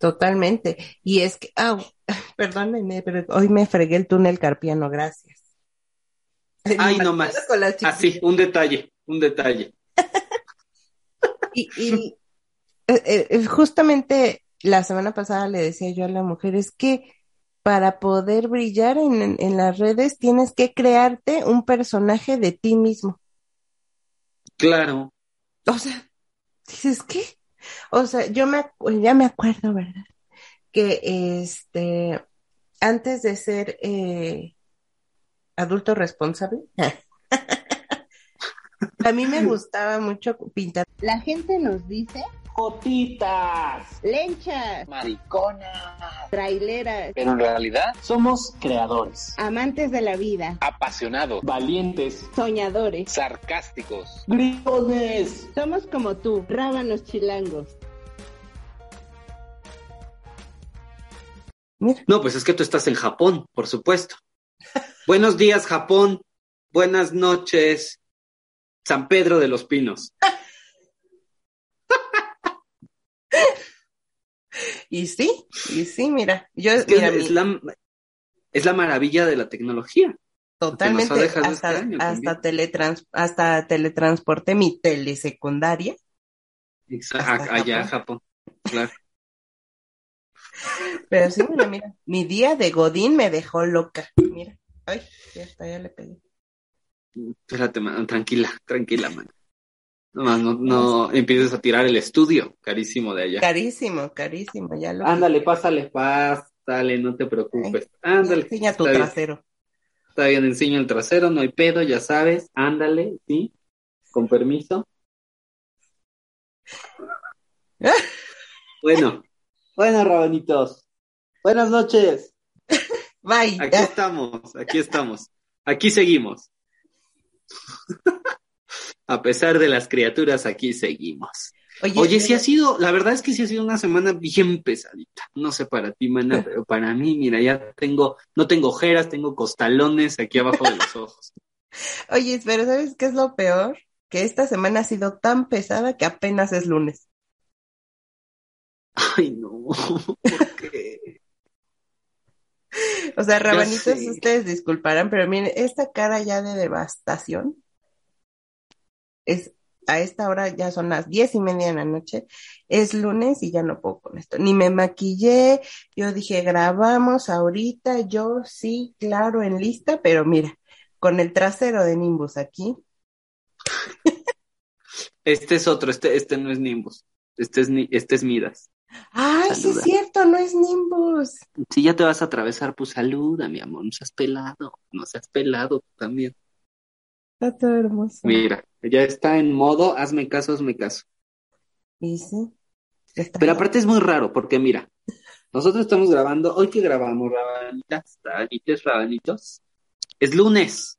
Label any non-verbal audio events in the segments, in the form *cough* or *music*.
Totalmente. Y es que, ah, *laughs* perdónenme, pero hoy me fregué el túnel carpiano, gracias. Ay, no más. Así, un detalle, un detalle. *laughs* y, y eh, eh, justamente la semana pasada le decía yo a la mujer, es que para poder brillar en, en las redes tienes que crearte un personaje de ti mismo. Claro. O sea, dices, ¿qué? O sea, yo me, ya me acuerdo, ¿verdad? Que este, antes de ser eh, adulto responsable, *laughs* a mí me gustaba mucho pintar. La gente nos dice Jotitas, lenchas, mariconas, traileras. Pero en realidad somos creadores, amantes de la vida, apasionados, valientes, soñadores, sarcásticos, gritones. Somos como tú, rábanos chilangos. No, pues es que tú estás en Japón, por supuesto. *laughs* Buenos días, Japón. Buenas noches, San Pedro de los Pinos. Y sí, y sí, mira, yo es, es, la, es la maravilla de la tecnología. Totalmente, hasta, este hasta, teletrans, hasta teletransporté mi telesecundaria. Exacto, allá Japón. claro. *laughs* Pero sí, mira, mira, mi día de Godín me dejó loca. Mira, ay, ya está, ya le pegué. Espérate, man, tranquila, tranquila, man. No, no, no empieces a tirar el estudio, carísimo de allá. Carísimo, carísimo, ya lo. Ándale, pásale, pásale, no te preocupes. Ándale. Enseña tu trasero. Está bien, enseña el trasero, no hay pedo, ya sabes. Ándale, sí, con permiso. *laughs* bueno, bueno, rabanitos. Buenas noches. *laughs* Bye. Aquí estamos, aquí estamos. Aquí seguimos. *laughs* a pesar de las criaturas, aquí seguimos. Oye, sí ha sido, la verdad es que sí ha sido una semana bien pesadita. No sé para ti, mana, *laughs* pero para mí, mira, ya tengo, no tengo ojeras, tengo costalones aquí abajo de los ojos. *laughs* Oye, pero ¿sabes qué es lo peor? Que esta semana ha sido tan pesada que apenas es lunes. Ay, no, *laughs* ¿por qué? o sea, rabanitos, ustedes disculparán, pero miren, esta cara ya de devastación es a esta hora ya son las diez y media de la noche, es lunes y ya no puedo con esto. Ni me maquillé, yo dije, grabamos ahorita, yo sí, claro, en lista, pero mira, con el trasero de Nimbus aquí. Este es otro, este, este no es Nimbus, este es, este es Midas. Ay, sí es cierto, no es Nimbus. Si ya te vas a atravesar, pues saluda, mi amor, no seas pelado, no seas pelado también. Está todo hermoso. Mira, ya está en modo, hazme caso, hazme caso. ¿Y sí? Pero aparte es muy raro, porque mira, nosotros estamos grabando, hoy que grabamos, rabanitas, rabanitos, rabanitos, es lunes,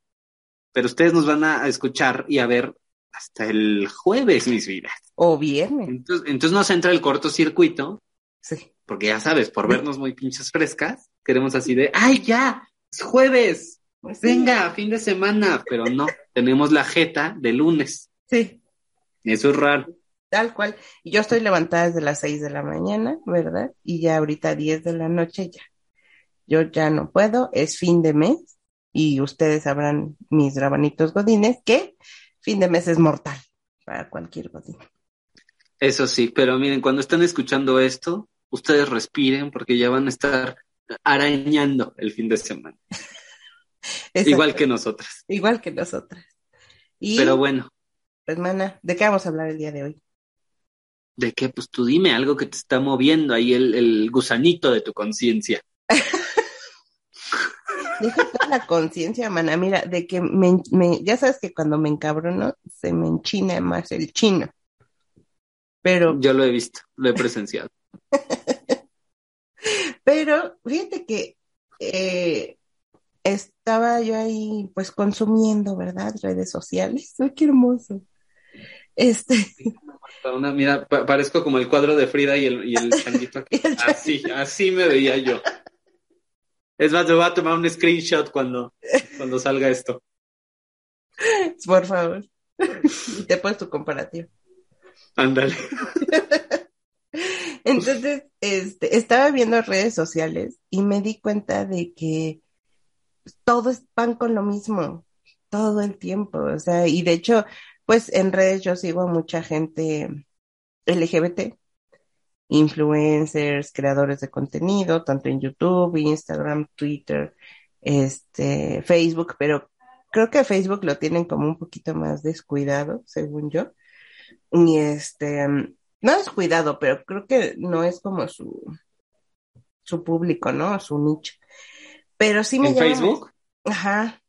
pero ustedes nos van a escuchar y a ver hasta el jueves, mis vidas. O viernes. Entonces, entonces nos entra el cortocircuito. Sí. Porque ya sabes, por vernos muy pinches frescas, queremos así de, ¡ay, ya! ¡Es jueves! Pues Venga, fin de semana, pero no, tenemos la jeta de lunes. Sí. Eso es raro. Tal cual. Y yo estoy levantada desde las seis de la mañana, ¿verdad? Y ya ahorita diez de la noche ya. Yo ya no puedo, es fin de mes y ustedes sabrán, mis rabanitos godines, que fin de mes es mortal para cualquier godín. Eso sí, pero miren, cuando están escuchando esto, ustedes respiren porque ya van a estar arañando el fin de semana. *laughs* Igual que nosotras. Igual que nosotras. Pero bueno. Hermana, ¿de qué vamos a hablar el día de hoy? ¿De qué? Pues tú dime algo que te está moviendo ahí el, el gusanito de tu conciencia. *laughs* Deja la conciencia, mana. Mira, de que me, ya sabes que cuando me encabrono se me enchina más el chino. Pero. Yo lo he visto, lo he presenciado. *laughs* Pero fíjate que eh, estaba yo ahí pues consumiendo, ¿verdad? Redes sociales. *laughs* ¡Ay, qué hermoso! Este. mira, parezco como el cuadro de Frida y el, y el *laughs* Así, así me veía yo. Es más, me voy a tomar un screenshot cuando, cuando salga esto. Por favor. Y te pones tu comparativo. Ándale. *laughs* Entonces, este, estaba viendo redes sociales y me di cuenta de que todos van con lo mismo todo el tiempo. O sea, y de hecho, pues en redes yo sigo a mucha gente LGBT, influencers, creadores de contenido, tanto en YouTube, Instagram, Twitter, este, Facebook, pero creo que Facebook lo tienen como un poquito más descuidado, según yo. Y este, no descuidado, pero creo que no es como su, su público, ¿no? Su nicho. Pero sí me ¿En llama- Facebook? Ajá.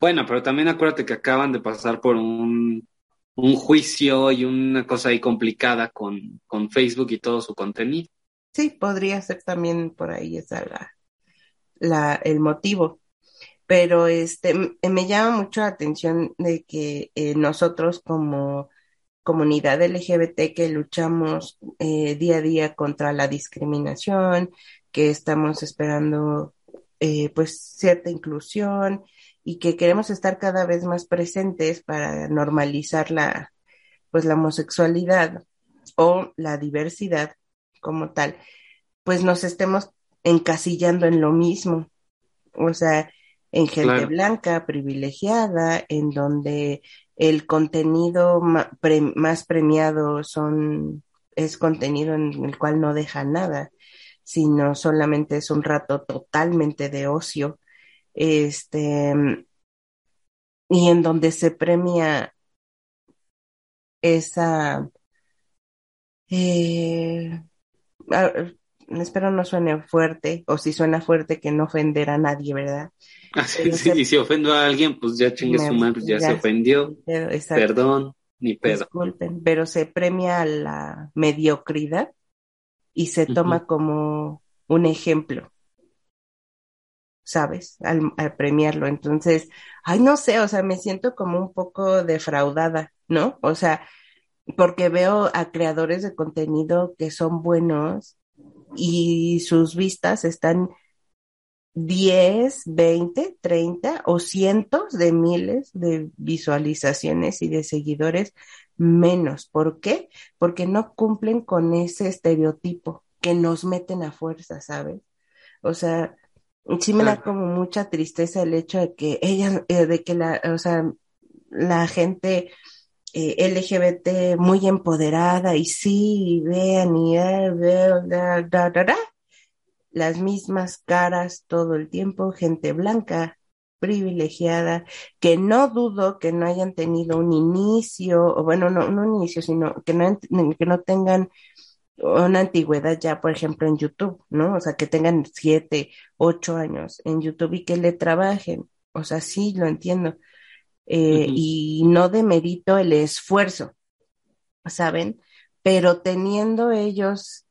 Bueno, pero también acuérdate que acaban de pasar por un, un juicio y una cosa ahí complicada con, con Facebook y todo su contenido. Sí, podría ser también por ahí esa la, la, el motivo. Pero este, me llama mucho la atención de que eh, nosotros como comunidad LGBT que luchamos eh, día a día contra la discriminación, que estamos esperando eh, pues cierta inclusión y que queremos estar cada vez más presentes para normalizar la pues la homosexualidad o la diversidad como tal, pues nos estemos encasillando en lo mismo. O sea, en gente Claro. blanca, privilegiada, en donde el contenido más premiado son, es contenido en el cual no deja nada, sino solamente es un rato totalmente de ocio. Este, y en donde se premia esa, eh, ah, espero no suene fuerte, o si suena fuerte que no ofender a nadie, ¿verdad? *laughs* Sí, se- y si ofendo a alguien, pues ya chingue su madre, pues ya, ya se ofendió. Exacto, Perdón, ni pedo. disculpen, pero se premia la mediocridad y se toma como un ejemplo, ¿sabes? Al, al premiarlo. Entonces, ay, no sé, o sea, me siento como un poco defraudada, ¿no? O sea, porque veo a creadores de contenido que son buenos y sus vistas están 10, 20, 30 o cientos de miles de visualizaciones y de seguidores menos. ¿Por qué? Porque no cumplen con ese estereotipo que nos meten a fuerza, ¿sabes? O sea, sí me da como mucha tristeza el hecho de que ella, eh, de que la, o sea, la gente eh, LGBT muy empoderada y sí, vean y eh, ve- da, da, da, da, las mismas caras todo el tiempo, gente blanca, privilegiada, que no dudo que no hayan tenido un inicio, o bueno, no, no un inicio, sino que no, que no tengan una antigüedad ya, por ejemplo, en YouTube, ¿no? O sea, que tengan siete, ocho años en YouTube y que le trabajen. O sea, sí, lo entiendo. Eh, y no demerito el esfuerzo, ¿saben? Pero teniendo ellos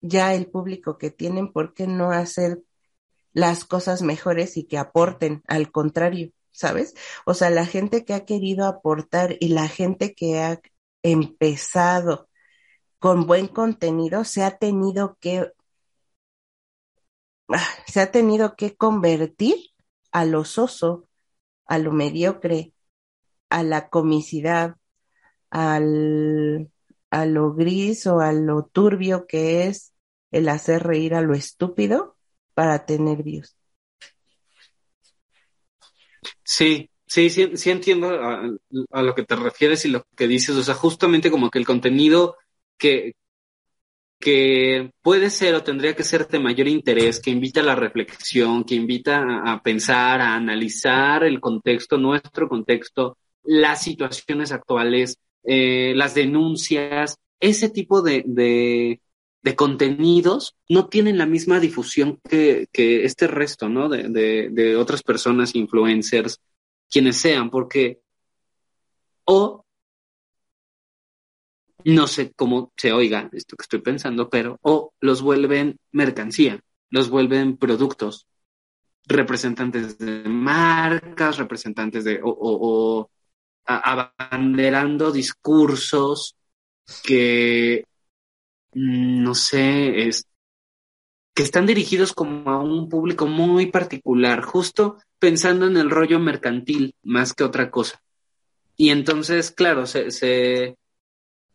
ya el público que tienen, ¿por qué no hacer las cosas mejores y que aporten? Al contrario, ¿sabes? O sea, la gente que ha querido aportar y la gente que ha empezado con buen contenido se ha tenido que ah, se ha tenido que convertir a lo soso, a lo mediocre, a la comicidad, al, a lo gris o a lo turbio que es el hacer reír a lo estúpido para tener views. Sí, sí, sí, sí entiendo a, lo que te refieres y lo que dices. O sea, justamente como que el contenido que, que puede ser o tendría que ser de mayor interés, que invita a la reflexión, que invita a, pensar, a analizar el contexto, nuestro contexto, las situaciones actuales, eh, las denuncias, ese tipo de, de contenidos no tienen la misma difusión que, que este resto, ¿no? De, de, otras personas, influencers, quienes sean, porque o no sé cómo se oiga esto que estoy pensando, pero o los vuelven mercancía, los vuelven productos, representantes de marcas, representantes de o, abanderando discursos que no sé, es que están dirigidos como a un público muy particular, justo pensando en el rollo mercantil más que otra cosa. Y entonces, claro, se, se,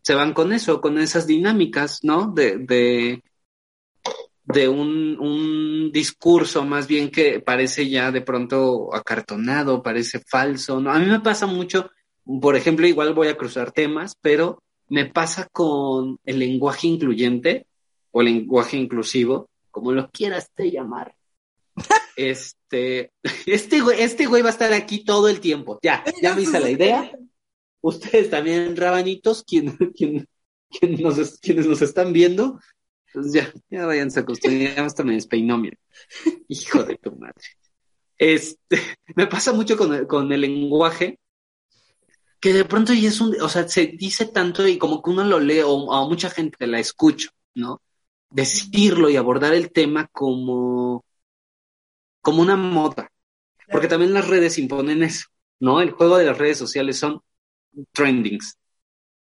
se van con eso, con esas dinámicas, ¿no? De, de, de un, un discurso más bien que parece ya de pronto acartonado, parece falso, ¿no? A mí me pasa mucho, por ejemplo, igual voy a cruzar temas, pero me pasa con el lenguaje incluyente o lenguaje inclusivo, como lo quieras te llamar. *laughs* Este, este güey, este güey va a estar aquí todo el tiempo. Ya, ya me hice la idea. Ustedes también, rabanitos, quien, quien, quien nos, quienes nos están viendo, pues ya, ya vayanse acostumbrando, ya hasta me despeinó, mira. *laughs* Hijo de tu madre. Este, me pasa mucho con con el lenguaje, que de pronto ya es un, o sea, se dice tanto y como que uno lo lee o a mucha gente la escucho, ¿no? Decirlo y abordar el tema como, como una moda, porque también las redes imponen eso, ¿no? El juego de las redes sociales son trendings,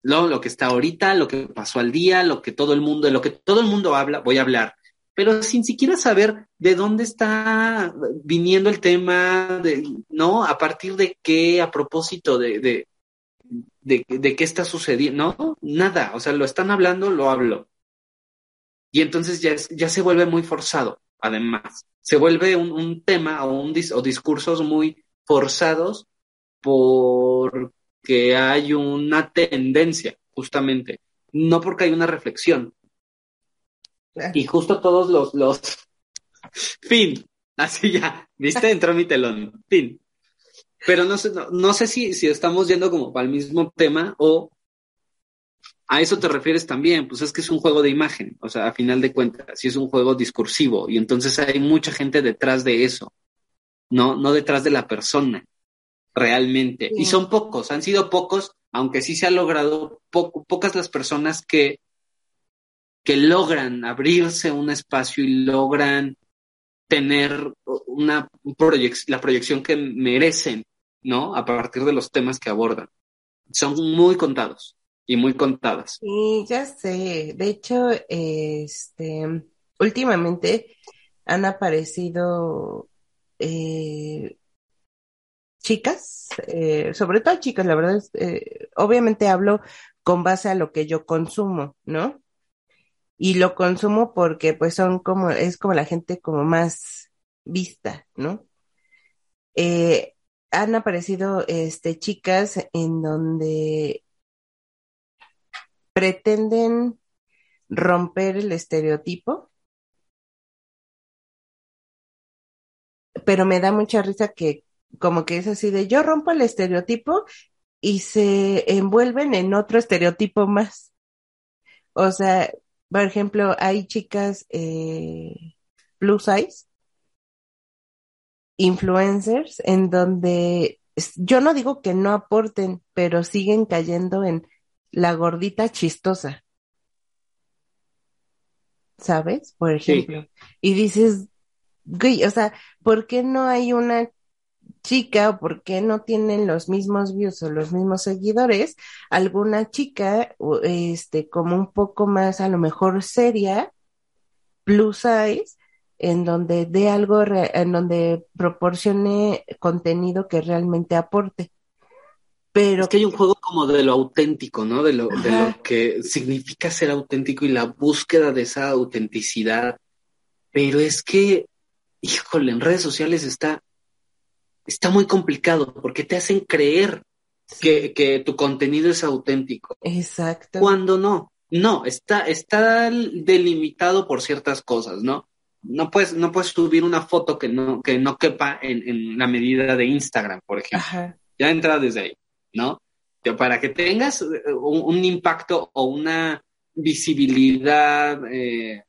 lo, lo que está ahorita, lo que pasó al día, lo que todo el mundo, lo que todo el mundo habla, voy a hablar, pero sin siquiera saber de dónde está viniendo el tema, de, ¿no? A partir de qué, a propósito de, de, de, de qué está sucediendo, no, nada, o sea, lo están hablando, lo hablo. Y entonces ya, es, ya se vuelve muy forzado, además. Se vuelve un, un tema o, un dis, o discursos muy forzados porque hay una tendencia, justamente, no porque hay una reflexión. Y justo todos los, los, *laughs* fin, así ya, viste, entró mi telón, fin. Pero no sé, no, no sé si, si estamos yendo como para el mismo tema o a eso te refieres también, pues es que es un juego de imagen, o sea, a final de cuentas, sí es un juego discursivo y entonces hay mucha gente detrás de eso, no, no detrás de la persona, realmente. Sí. Y son pocos, han sido pocos, aunque sí se ha logrado, po pocas las personas que, que logran abrirse un espacio y logran tener una proyec la proyección que merecen, ¿no? A partir de los temas que abordan. Son muy contados y muy contadas. Sí, ya sé. De hecho, este, últimamente han aparecido eh, chicas, eh, sobre todo chicas, la verdad es, eh, obviamente hablo con base a lo que yo consumo, ¿no? Y lo consumo porque pues son como, es como la gente como más vista, ¿no? Eh, han aparecido este chicas en donde pretenden romper el estereotipo, pero me da mucha risa que como que es así de yo rompo el estereotipo y se envuelven en otro estereotipo más. O sea, por ejemplo, hay chicas eh, plus size, influencers, en donde yo no digo que no aporten, pero siguen cayendo en la gordita chistosa. ¿Sabes? Por ejemplo. Sí. Y dices, güey, o sea, ¿por qué no hay una chica o por qué no tienen los mismos views o los mismos seguidores? Alguna chica, este, como un poco más a lo mejor seria, plus size, en donde dé algo, en donde proporcione contenido que realmente aporte. Pero es que hay un juego como de lo auténtico, ¿no? De lo, de lo que significa ser auténtico y la búsqueda de esa autenticidad. Pero es que, híjole, en redes sociales está, está muy complicado porque te hacen creer sí. que, que tu contenido es auténtico. Exacto. Cuando no. No, está, está delimitado por ciertas cosas, ¿no? No puedes, no puedes subir una foto que no, que no quepa en, en la medida de Instagram, por ejemplo. Ajá. Ya entra desde ahí. ¿no? Para que tengas un, un impacto o una visibilidad eh,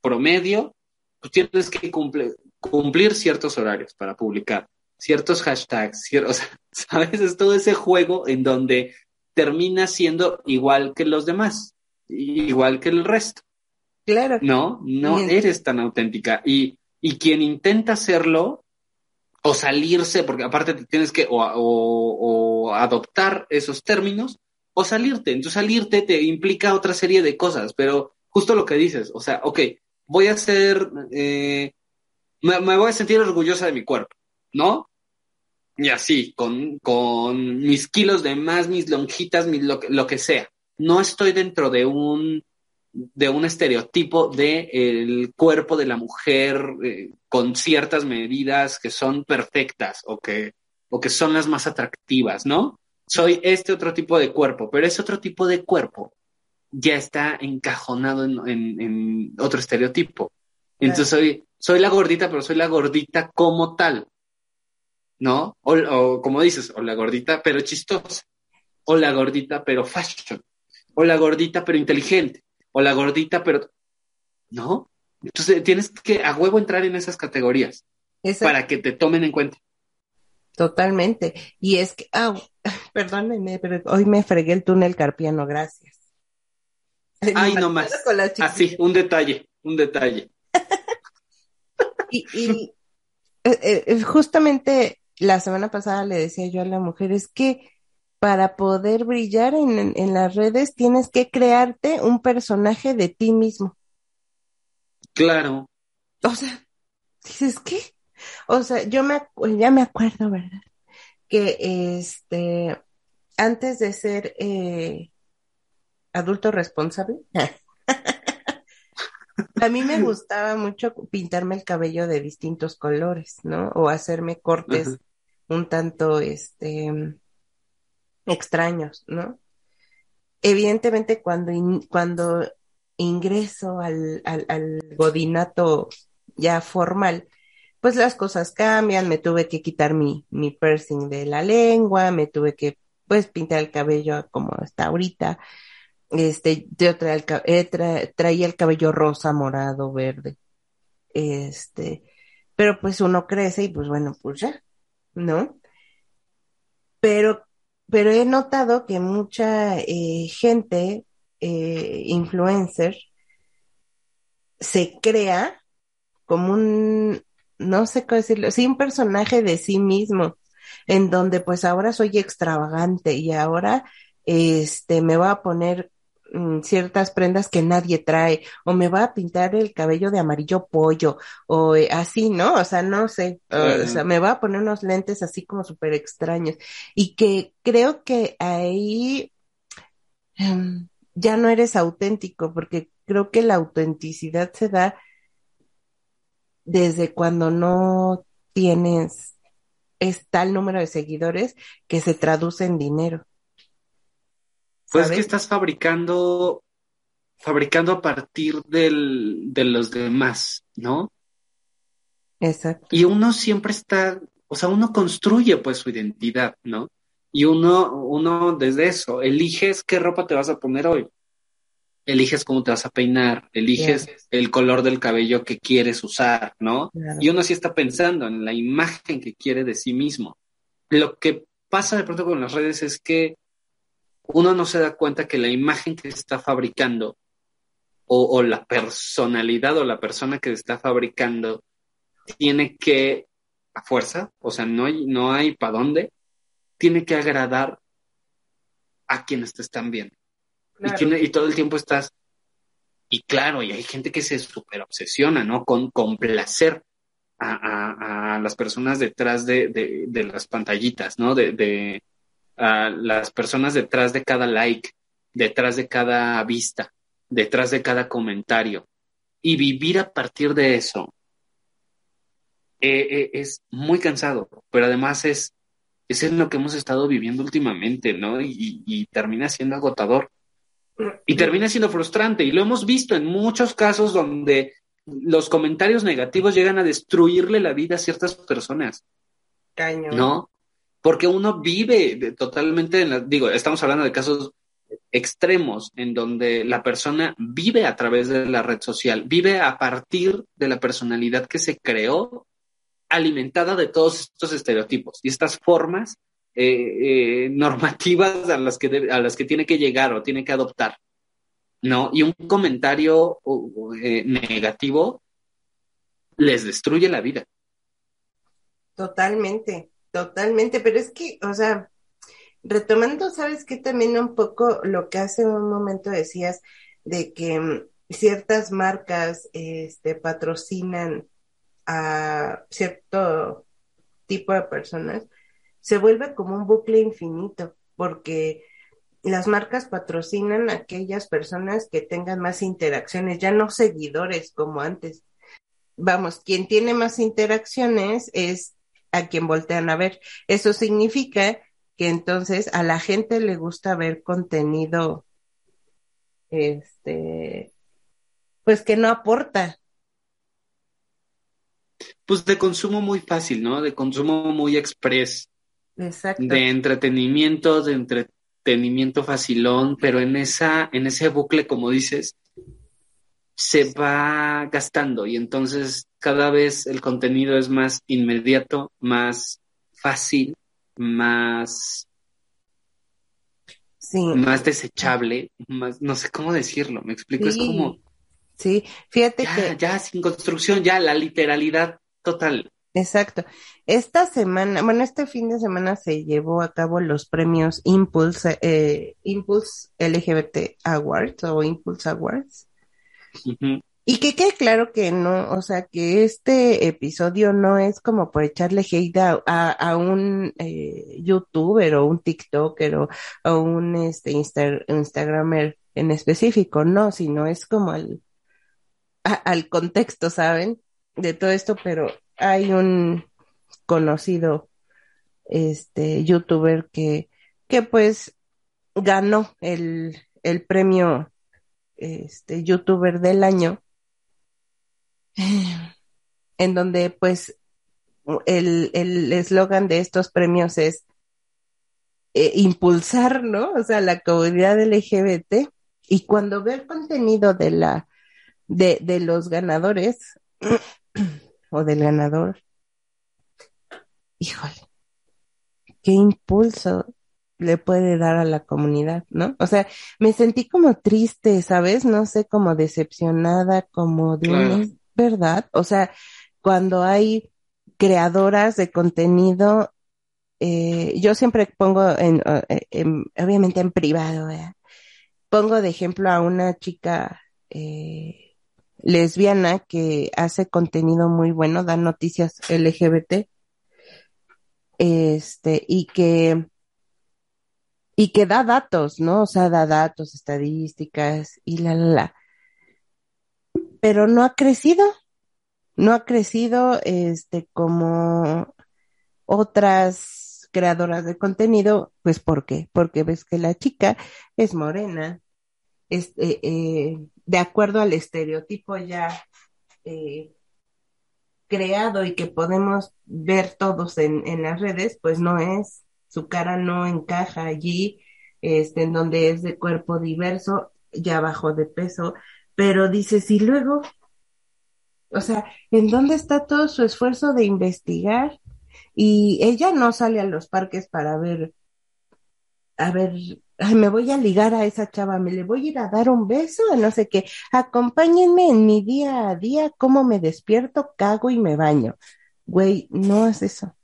promedio, pues tienes que cumplir, cumplir, ciertos horarios para publicar, ciertos hashtags, cier *laughs* o sea, ¿sabes? Es todo ese juego en donde termina siendo igual que los demás, igual que el resto. Claro. No, no eres tan auténtica. Y, y quien intenta hacerlo, o salirse, porque aparte tienes que o, o, o, adoptar esos términos, o salirte. Entonces salirte te implica otra serie de cosas, pero justo lo que dices, o sea, ok, voy a ser, eh, me, me, voy a sentir orgullosa de mi cuerpo, ¿no? Y así, con, con mis kilos de más, mis lonjitas, mis, lo, lo que sea, no estoy dentro de un de un estereotipo de el cuerpo de la mujer eh, con ciertas medidas que son perfectas o que, o que son las más atractivas, ¿no? Soy este otro tipo de cuerpo, pero ese otro tipo de cuerpo ya está encajonado en, en- en otro estereotipo. Entonces soy, soy la gordita, pero soy la gordita como tal, ¿no? O, o como dices, o la gordita, pero chistosa, o la gordita, pero fashion, o la gordita, pero inteligente, o la gordita, pero... ¿No? Entonces tienes que a huevo entrar en esas categorías para que te tomen en cuenta. Totalmente. Y es que, ah, *laughs* perdónenme, pero hoy me fregué el túnel carpiano, gracias. Ay, no más. Así, chiquillas. un detalle, un detalle. *laughs* Y, y, eh, eh, justamente la semana pasada le decía yo a la mujer, es que para poder brillar en, en- en las redes tienes que crearte un personaje de ti mismo. Claro, O sea, dices, ¿qué? O sea, yo me, ya me acuerdo, ¿verdad? Que este, antes de ser eh, adulto responsable, *laughs* a mí me gustaba mucho pintarme el cabello de distintos colores, ¿no? O hacerme cortes un tanto, este, extraños, ¿no? Evidentemente, cuando, cuando ingreso al, al, al godinato ya formal, pues las cosas cambian, me tuve que quitar mi, mi piercing de la lengua, me tuve que, pues, pintar el cabello como está ahorita, este, yo traía el, eh, tra- traía el cabello rosa, morado, verde, este, pero pues uno crece y pues bueno, pues ya, ¿no? Pero, pero he notado que mucha eh, gente, eh, influencer, se crea como un, no sé cómo decirlo, sí, un personaje de sí mismo, en donde pues ahora soy extravagante y ahora este me va a poner mm, ciertas prendas que nadie trae, o me va a pintar el cabello de amarillo pollo, o eh, así, ¿no? O sea, no sé, o, sea, me va a poner unos lentes así como súper extraños, y que creo que ahí em, ya no eres auténtico, porque creo que la autenticidad se da desde cuando no tienes es tal número de seguidores que se traduce en dinero. Pues ¿sabes? que estás fabricando, fabricando a partir del, de los demás, ¿no? Exacto. Y uno siempre está, o sea, uno construye pues su identidad, ¿no? Y uno, uno desde eso, eliges qué ropa te vas a poner hoy, eliges cómo te vas a peinar, eliges el color del cabello que quieres usar, ¿no? Claro. Y uno sí está pensando en la imagen que quiere de sí mismo. Lo que pasa de pronto con las redes es que uno no se da cuenta que la imagen que está fabricando o, o la personalidad o la persona que está fabricando tiene que, a fuerza, o sea, no hay, no hay para dónde, tiene que agradar a quienes te están viendo. Claro. Y, tiene, y todo el tiempo estás. Y claro, y hay gente que se súper obsesiona, ¿no? Con complacer a, a, a las personas detrás de, de, de las pantallitas, ¿no? De, de a las personas detrás de cada like, detrás de cada vista, detrás de cada comentario. Y vivir a partir de eso eh, eh, es muy cansado, pero además es, es en lo que hemos estado viviendo últimamente, ¿no? Y, y- termina siendo agotador. Y termina siendo frustrante. Y lo hemos visto en muchos casos donde los comentarios negativos llegan a destruirle la vida a ciertas personas, Cañón. ¿no? Porque uno vive de- totalmente en la, digo, estamos hablando de casos extremos en donde la persona vive a través de la red social, vive a partir de la personalidad que se creó, alimentada de todos estos estereotipos y estas formas eh, eh, normativas a las que debe- a las que tiene que llegar o tiene que adoptar, ¿no? Y un comentario eh, negativo les destruye la vida. Totalmente, totalmente, pero es que, o sea, retomando, ¿sabes qué? También un poco lo que hace un momento decías de que mm, ciertas marcas este, patrocinan a cierto tipo de personas, se vuelve como un bucle infinito, porque las marcas patrocinan a aquellas personas que tengan más interacciones, ya no seguidores como antes. Vamos, quien tiene más interacciones es a quien voltean a ver. Eso significa que entonces a la gente le gusta ver contenido, este, pues que no aporta. Pues de consumo muy fácil, ¿no? De consumo muy express, Exacto. de entretenimiento, de entretenimiento facilón, pero en esa, en ese bucle, como dices, se va gastando y entonces cada vez el contenido es más inmediato, más fácil, más, Sí, más desechable, más, no sé cómo decirlo, me explico, es Sí. como sí. Fíjate ya, que ya sin construcción, ya la literalidad total. Exacto. Esta semana, bueno, este fin de semana se llevó a cabo los premios Impulse, eh, Impulse LGBT Awards o Impulse Awards. Y que quede claro que no, o sea, que este episodio no es como por echarle hate a, a, un eh, youtuber o un tiktoker o, un este Insta- instagramer en específico, no, sino es como al, al contexto, ¿saben? De todo esto, pero hay un conocido este youtuber que, que pues ganó el, el premio este youtuber del año en donde pues el eslogan de estos premios es eh, impulsar, ¿no? O sea, la comunidad LGBT y cuando ve el contenido de la de, de los ganadores *clears throat* o del ganador, híjole, qué impulso le puede dar a la comunidad, ¿no? O sea, me sentí como triste, ¿sabes? No sé, como decepcionada, como de Claro. un, ¿es verdad? O sea, cuando hay creadoras de contenido, eh, yo siempre pongo en, eh, en- obviamente en privado, ¿verdad? Pongo de ejemplo a una chica eh, lesbiana que hace contenido muy bueno, da noticias LGBT, este, y que, y que da datos, ¿no? O sea, da datos, estadísticas y la, la, la. Pero no ha crecido, no ha crecido, este, como otras creadoras de contenido, pues ¿por qué? Porque ves que la chica es morena, es, eh, de acuerdo al estereotipo ya eh, creado y que podemos ver todos en, en las redes, pues no es, su cara no encaja allí, este, en donde es de cuerpo diverso, ya bajó de peso, pero dices, y luego, o sea, ¿en dónde está todo su esfuerzo de investigar? Y ella no sale a los parques para ver, a ver, ay, me voy a ligar a esa chava, me le voy a ir a dar un beso, no sé qué. Acompáñenme en mi día a día, cómo me despierto, cago y me baño. Güey, no es eso.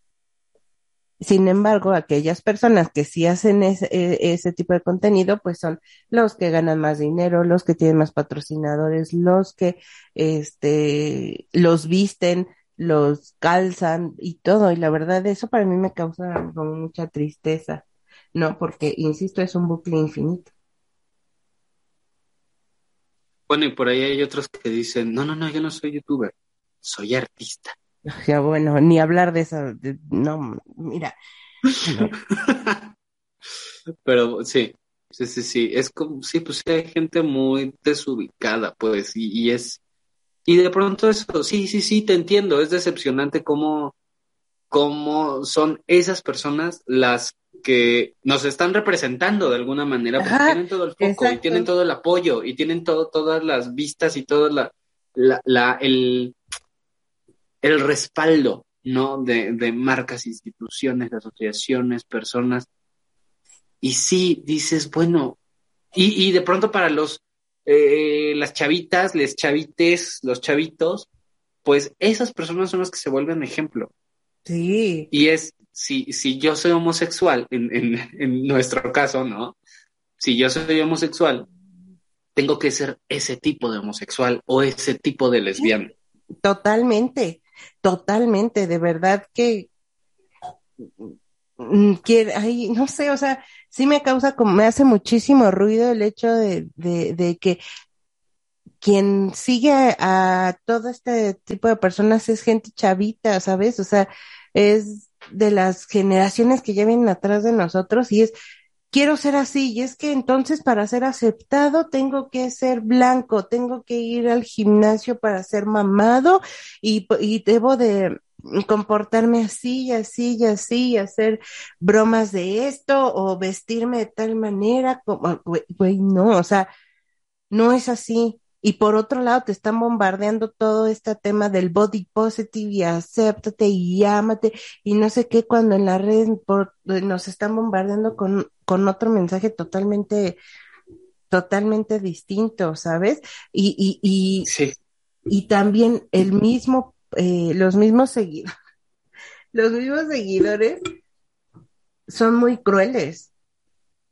Sin embargo, aquellas personas que sí hacen ese, e- ese tipo de contenido, pues son los que ganan más dinero, los que tienen más patrocinadores, los que, este, los visten, los calzan y todo. Y la verdad, eso para mí me causa mucha tristeza, ¿no? Porque, insisto, es un bucle infinito. Bueno, y por ahí hay otros que dicen, no, no, no, yo no soy youtuber, soy artista. Ya bueno, ni hablar de eso, de- no, mira, no. Pero sí, sí, sí, sí, es como, sí, pues sí, hay gente muy desubicada, pues, y, y es, y de pronto eso, sí, sí, sí, te entiendo, es decepcionante cómo, cómo son esas personas las que nos están representando de alguna manera, porque Ajá, tienen todo el foco y tienen todo el apoyo y tienen todo, todas las vistas y toda la, la, la, el, el respaldo, ¿no? De, de marcas, instituciones, asociaciones, personas. Y sí, dices, bueno, y, y de pronto para los, eh, las chavitas, les chavites, los chavitos, pues esas personas son las que se vuelven ejemplo. Sí, Y es, si, si yo soy homosexual, en, en, en nuestro caso, ¿no? Si yo soy homosexual, tengo que ser ese tipo de homosexual o ese tipo de lesbiana. totalmente, totalmente, de verdad que mm, quiere, ay, no sé, o sea, sí me causa como, me hace muchísimo ruido el hecho de, de, de que quien sigue a, a todo este tipo de personas es gente chavita, ¿sabes? O sea, es de las generaciones que ya vienen atrás de nosotros y es, quiero ser así, y es que entonces para ser aceptado tengo que ser blanco, tengo que ir al gimnasio para ser mamado y, y debo de comportarme así y así y así y hacer bromas de esto o vestirme de tal manera, como, güey, no, o sea, no es así. Y por otro lado, te están bombardeando todo este tema del body positive y acéptate y ámate y no sé qué, cuando en la red por, nos están bombardeando con, con otro mensaje totalmente, totalmente distinto, ¿sabes? Y, y, y, Sí. y también el mismo, eh, los mismos seguidores, *laughs* los mismos seguidores son muy crueles,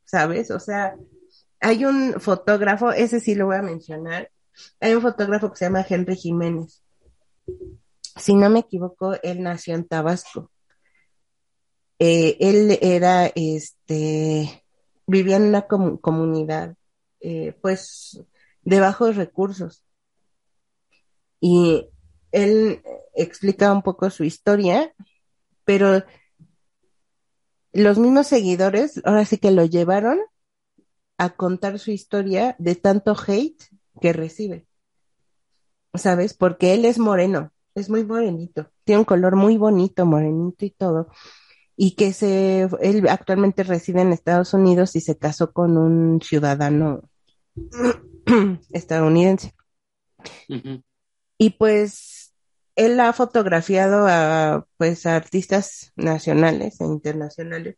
¿sabes? O sea, hay un fotógrafo, ese sí lo voy a mencionar, hay un fotógrafo que se llama Henry Jiménez. Si no me equivoco, él nació en Tabasco. Eh, él era, este, vivía en una comu- comunidad, eh, pues, de bajos recursos. Y él explica un poco su historia, pero los mismos seguidores ahora sí que lo llevaron a contar su historia de tanto hate que recibe. ¿Sabes? Porque él es moreno, es muy morenito, tiene un color muy bonito, morenito y todo. Y que se, él actualmente reside en Estados Unidos y se casó con un ciudadano *clears throat* estadounidense. Y pues él ha fotografiado a pues a artistas nacionales e internacionales.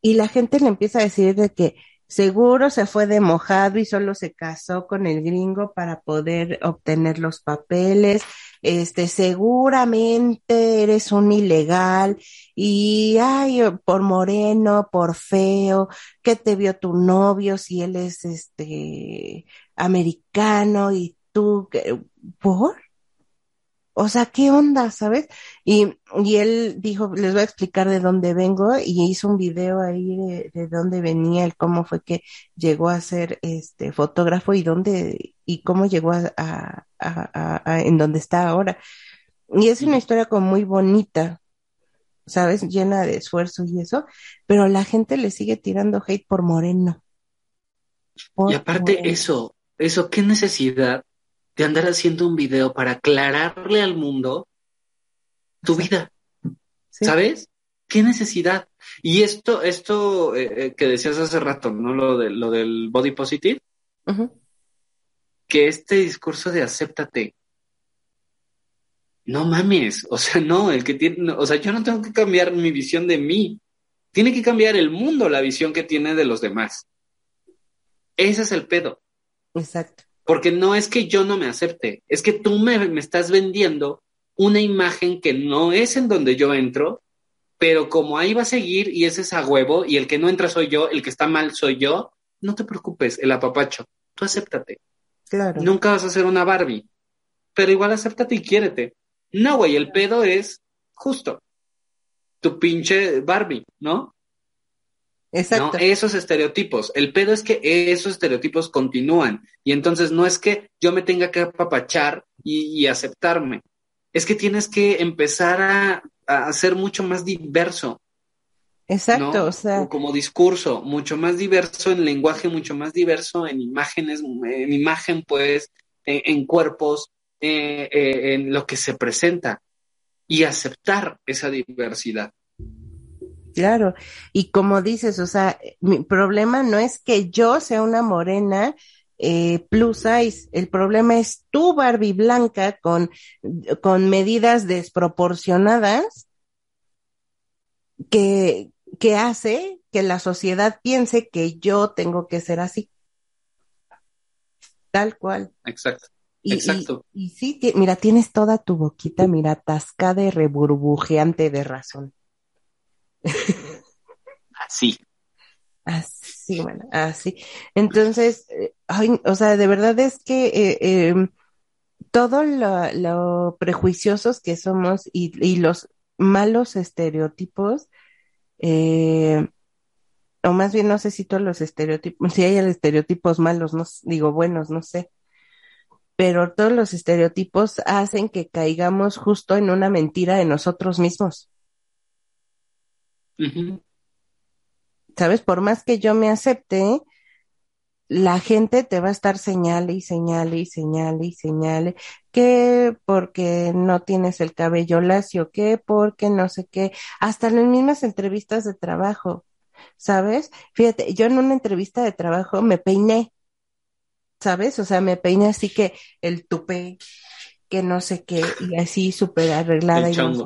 Y la gente le empieza a decir de que seguro se fue de mojado y solo se casó con el gringo para poder obtener los papeles. Este, seguramente eres un ilegal y ay, por moreno, por feo, que te vio tu novio si él es este americano y tú. ¿por? O sea, ¿qué onda, sabes? Y, y él dijo, les voy a explicar de dónde vengo y hizo un video ahí de, de dónde venía, el cómo fue que llegó a ser este fotógrafo y dónde y cómo llegó a, a, a, a en donde está ahora. Y es una historia como muy bonita, ¿sabes? Llena de esfuerzo y eso, pero la gente le sigue tirando hate por moreno. Por Y aparte moreno. eso, eso, qué necesidad de andar haciendo un video para aclararle al mundo tu vida, Sí. ¿sabes? ¿Qué necesidad? Y esto, esto eh, eh, que decías hace rato, ¿no? Lo de, lo del body positive, que este discurso de acéptate, no mames, o sea, no, el que tiene, no, o sea, yo no tengo que cambiar mi visión de mí, tiene que cambiar el mundo la visión que tiene de los demás. Ese es el pedo. Exacto. Porque no es que yo no me acepte, es que tú me, me estás vendiendo una imagen que no es en donde yo entro, pero como ahí va a seguir y ese es a huevo y el que no entra soy yo, el que está mal soy yo, no te preocupes, el apapacho, tú acéptate. Claro. Nunca vas a ser una Barbie, pero igual acéptate y quiérete. No, güey, el pedo es justo tu pinche Barbie, ¿no? Exacto. ¿no? Esos estereotipos. El pedo es que esos estereotipos continúan. Y entonces no es que yo me tenga que apapachar y, y aceptarme. Es que tienes que empezar a, a ser mucho más diverso. Exacto, ¿no? o sea, Como discurso, mucho más diverso en lenguaje, mucho más diverso en imágenes, en imagen, pues, en, en cuerpos, eh, eh, en lo que se presenta. Y aceptar esa diversidad. Claro. Y como dices, o sea, mi problema no es que yo sea una morena eh, plus size. El problema es tu Barbie blanca con, con medidas desproporcionadas que, que hace que la sociedad piense que yo tengo que ser así. Tal cual. Exacto. Y, Exacto. Y, y sí, mira, tienes toda tu boquita, mira, atascada y reburbujeante de razón. Así. Así, bueno, así. Entonces, eh, o sea, de verdad es que eh, eh, todo lo, prejuiciosos que somos y, los malos estereotipos o más bien no sé si todos los estereotipos, si hay estereotipos malos, no digo buenos, no sé, pero todos los estereotipos hacen que caigamos justo en una mentira de nosotros mismos. ¿Sabes? Por más que yo me acepte, la gente te va a estar señale y señale y señale y señale que porque no tienes el cabello lacio, que porque no sé qué, hasta en las mismas entrevistas de trabajo, ¿sabes? Fíjate, yo en una entrevista de trabajo me peiné, ¿sabes? O sea, me peiné así que el tupé, que no sé qué, y así súper arreglada El y no sé.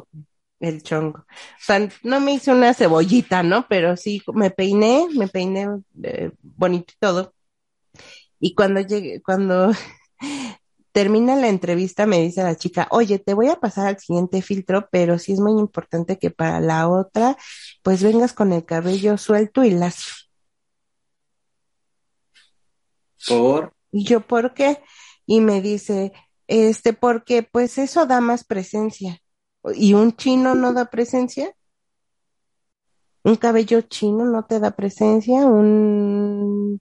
El chongo. O sea, no me hice una cebollita, ¿no? Pero sí me peiné, me peiné eh, bonito y todo. Y cuando llegué, cuando *laughs* termina la entrevista, me dice la chica, oye, te voy a pasar al siguiente filtro, pero sí es muy importante que para la otra, pues vengas con el cabello suelto y lacio. Por. Y yo, ¿por qué? Y me dice, este, porque pues eso da más presencia. ¿Y un chino no da presencia? ¿Un cabello chino no te da presencia? ¿Un...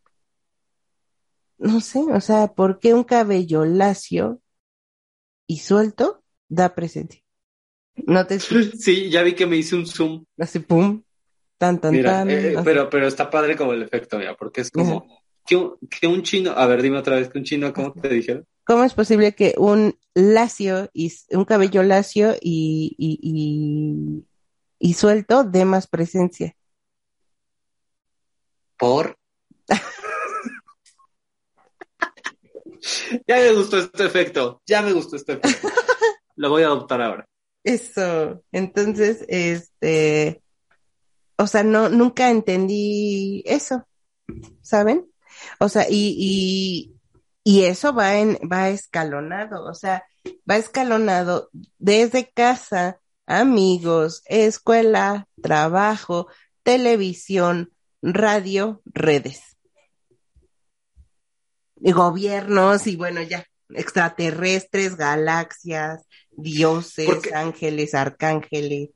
no sé, o sea, ¿por qué un cabello lacio y suelto da presencia? No te *laughs* Sí, ya vi que me hice un zoom. así pum, tan, tan, Mira, tan, eh, pero, pero está padre como el efecto, mira, porque es como que un, que un chino, a ver, dime otra vez que un chino, ¿cómo te dijeron? ¿Cómo es posible que un lacio y un cabello lacio y, y, y, y suelto dé más presencia? Por. *laughs* ya me gustó este efecto, ya me gustó este efecto. Lo voy a adoptar ahora. Eso. Entonces, este, o sea, no, nunca entendí eso, ¿saben? O sea, y, y, eso va en, va escalonado, o sea, va escalonado desde casa, amigos, escuela, trabajo, televisión, radio, redes. Y gobiernos y bueno, ya, extraterrestres, galaxias, dioses, Porque- ángeles, arcángeles,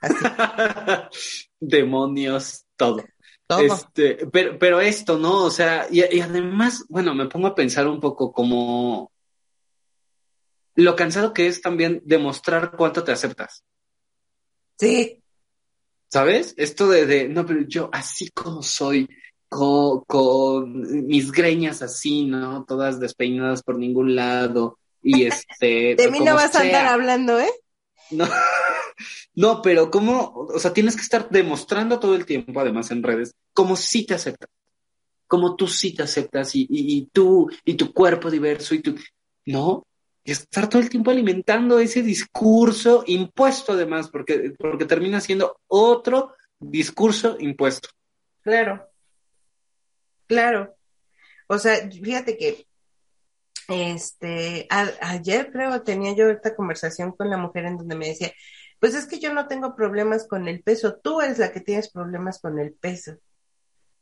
así, *laughs* Demonios, todo. Todo. Este, pero, pero esto, ¿no? O sea, y, y además, bueno, me pongo a pensar un poco como lo cansado que es también demostrar cuánto te aceptas. Sí, ¿Sabes? Esto de, de no, pero yo así como soy, con, con mis greñas así, ¿no? Todas despeinadas por ningún lado. Y este. de mí no vas a andar hablando, ¿eh? No, no, pero como, o sea, tienes que estar demostrando todo el tiempo, además en redes, como sí te aceptas, como tú sí te aceptas y, y, tú y tu cuerpo diverso y tú, no, y estar todo el tiempo alimentando ese discurso impuesto además, porque, porque termina siendo otro discurso impuesto. Claro, claro. O sea, fíjate que este ayer creo tenía yo esta conversación con la mujer en donde me decía, pues es que yo no tengo problemas con el peso, tú eres la que tienes problemas con el peso.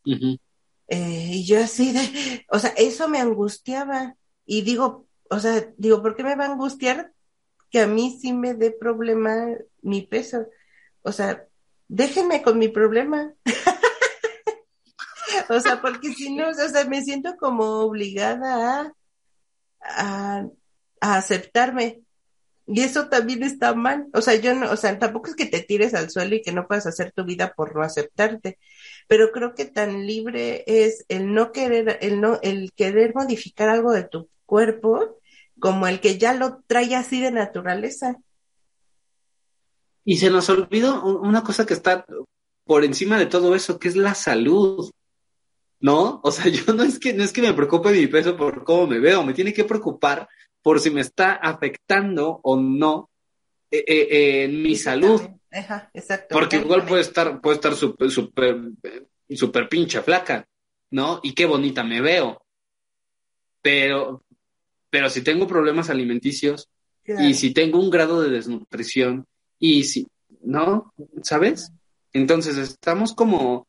Eh, y yo así de, o sea, eso me angustiaba. Y digo, o sea, digo, ¿por qué me va a angustiar que a mí sí me dé problema mi peso? O sea, déjenme con mi problema. *laughs* O sea, porque si no, o sea, me siento como obligada a, a, a aceptarme. Y eso también está mal. O sea, yo no, o sea, tampoco es que te tires al suelo y que no puedas hacer tu vida por no aceptarte. Pero creo que tan libre es el no querer, el no, el querer modificar algo de tu cuerpo como el que ya lo trae así de naturaleza. Y se nos olvidó una cosa que está por encima de todo eso, que es la salud. ¿No? O sea, *laughs* yo no es que no es que me preocupe mi peso por cómo me veo, me tiene que preocupar por si me está afectando o no eh, eh, eh, en mi salud. Ajá, exacto. Porque igual puede estar, puede estar súper, súper, eh, súper pincha flaca, ¿no? Y qué bonita me veo. Pero, pero si tengo problemas alimenticios Claro. y si tengo un grado de desnutrición y si, ¿no? ¿Sabes? Entonces estamos como